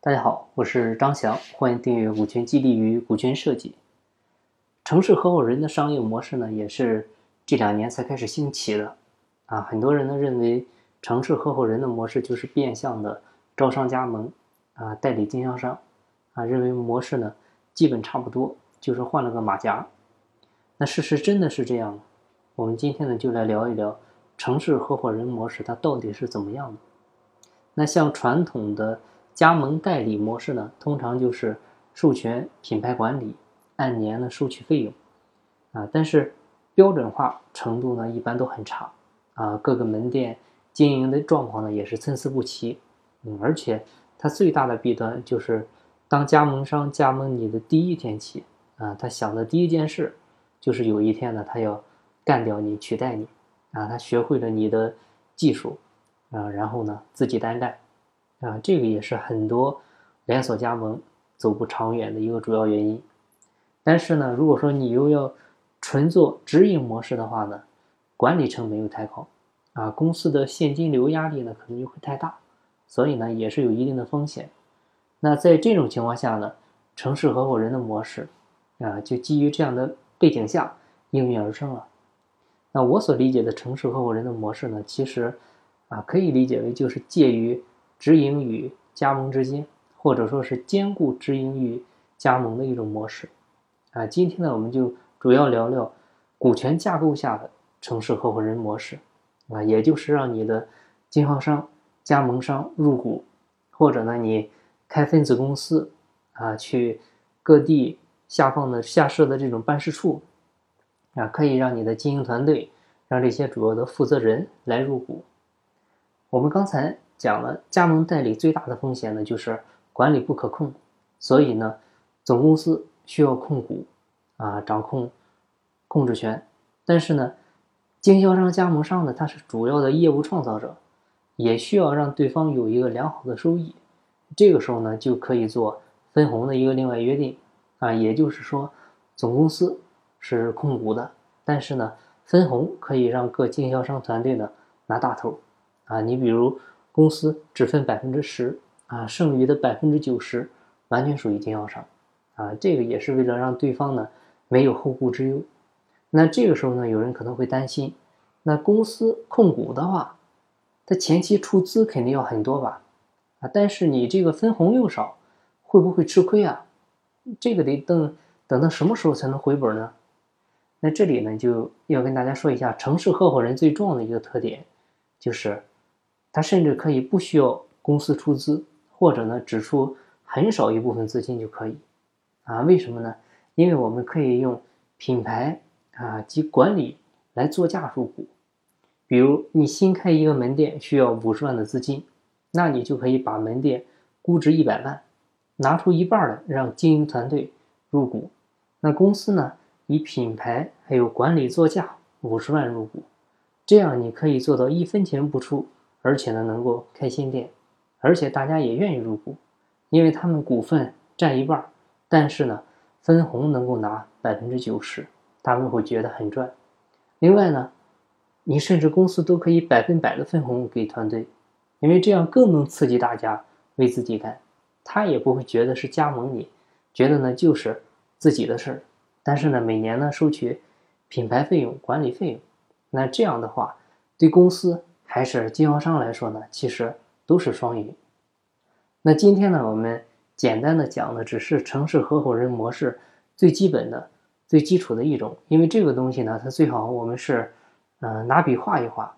大家好，我是张翔，欢迎订阅《股权激励与股权设计》。城市合伙人的商业模式呢，也是这两年才开始兴起的啊。很多人呢认为，城市合伙人的模式就是变相的招商加盟啊，代理经销商啊，认为模式呢基本差不多，就是换了个马甲。那事实真的是这样吗？我们今天呢就来聊一聊城市合伙人模式它到底是怎么样的。那像传统的。加盟代理模式呢，通常就是授权品牌管理，按年呢收取费用，啊，但是标准化程度呢一般都很差，啊，各个门店经营的状况呢也是参差不齐，嗯，而且它最大的弊端就是，当加盟商加盟你的第一天起，啊，他想的第一件事就是有一天呢他要干掉你，取代你，啊，他学会了你的技术，啊，然后呢自己单干。啊，这个也是很多连锁加盟走不长远的一个主要原因。但是呢，如果说你又要纯做直营模式的话呢，管理成本又太高，啊，公司的现金流压力呢可能就会太大，所以呢也是有一定的风险。那在这种情况下呢，城市合伙人的模式啊，就基于这样的背景下应运而生了。那我所理解的城市合伙人的模式呢，其实啊可以理解为就是介于。直营与加盟之间，或者说是兼顾直营与加盟的一种模式，啊，今天呢，我们就主要聊聊股权架构下的城市合伙人模式，啊，也就是让你的经销商、加盟商入股，或者呢，你开分子公司，啊，去各地下放的下设的这种办事处，啊，可以让你的经营团队，让这些主要的负责人来入股。我们刚才。讲了加盟代理最大的风险呢，就是管理不可控，所以呢，总公司需要控股，啊，掌控控制权。但是呢，经销商、加盟商呢，他是主要的业务创造者，也需要让对方有一个良好的收益。这个时候呢，就可以做分红的一个另外约定，啊，也就是说，总公司是控股的，但是呢，分红可以让各经销商团队呢拿大头，啊，你比如。公司只分百分之十啊，剩余的百分之九十完全属于经销商啊，这个也是为了让对方呢没有后顾之忧。那这个时候呢，有人可能会担心，那公司控股的话，它前期出资肯定要很多吧？啊，但是你这个分红又少，会不会吃亏啊？这个得等等到什么时候才能回本呢？那这里呢就要跟大家说一下，城市合伙人最重要的一个特点就是。他甚至可以不需要公司出资，或者呢只出很少一部分资金就可以，啊，为什么呢？因为我们可以用品牌啊及管理来做价入股。比如你新开一个门店需要五十万的资金，那你就可以把门店估值一百万，拿出一半来让经营团队入股，那公司呢以品牌还有管理做价五十万入股，这样你可以做到一分钱不出。而且呢，能够开新店，而且大家也愿意入股，因为他们股份占一半，但是呢，分红能够拿百分之九十，他们会觉得很赚。另外呢，你甚至公司都可以百分百的分红给团队，因为这样更能刺激大家为自己干，他也不会觉得是加盟你，觉得呢就是自己的事儿。但是呢，每年呢收取品牌费用、管理费用，那这样的话对公司。还是经销商来说呢，其实都是双赢。那今天呢，我们简单的讲的只是城市合伙人模式最基本的、最基础的一种。因为这个东西呢，它最好我们是，嗯，拿笔画一画，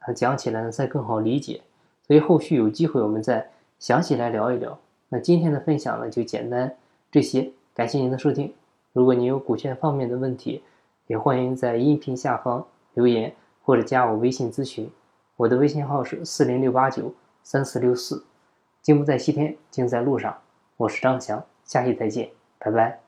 啊，讲起来呢才更好理解。所以后续有机会我们再详细来聊一聊。那今天的分享呢就简单这些，感谢您的收听。如果您有股权方面的问题，也欢迎在音频下方留言或者加我微信咨询。我的微信号是四零六八九三四六四，金不在西天，金在路上。我是张翔，下期再见，拜拜。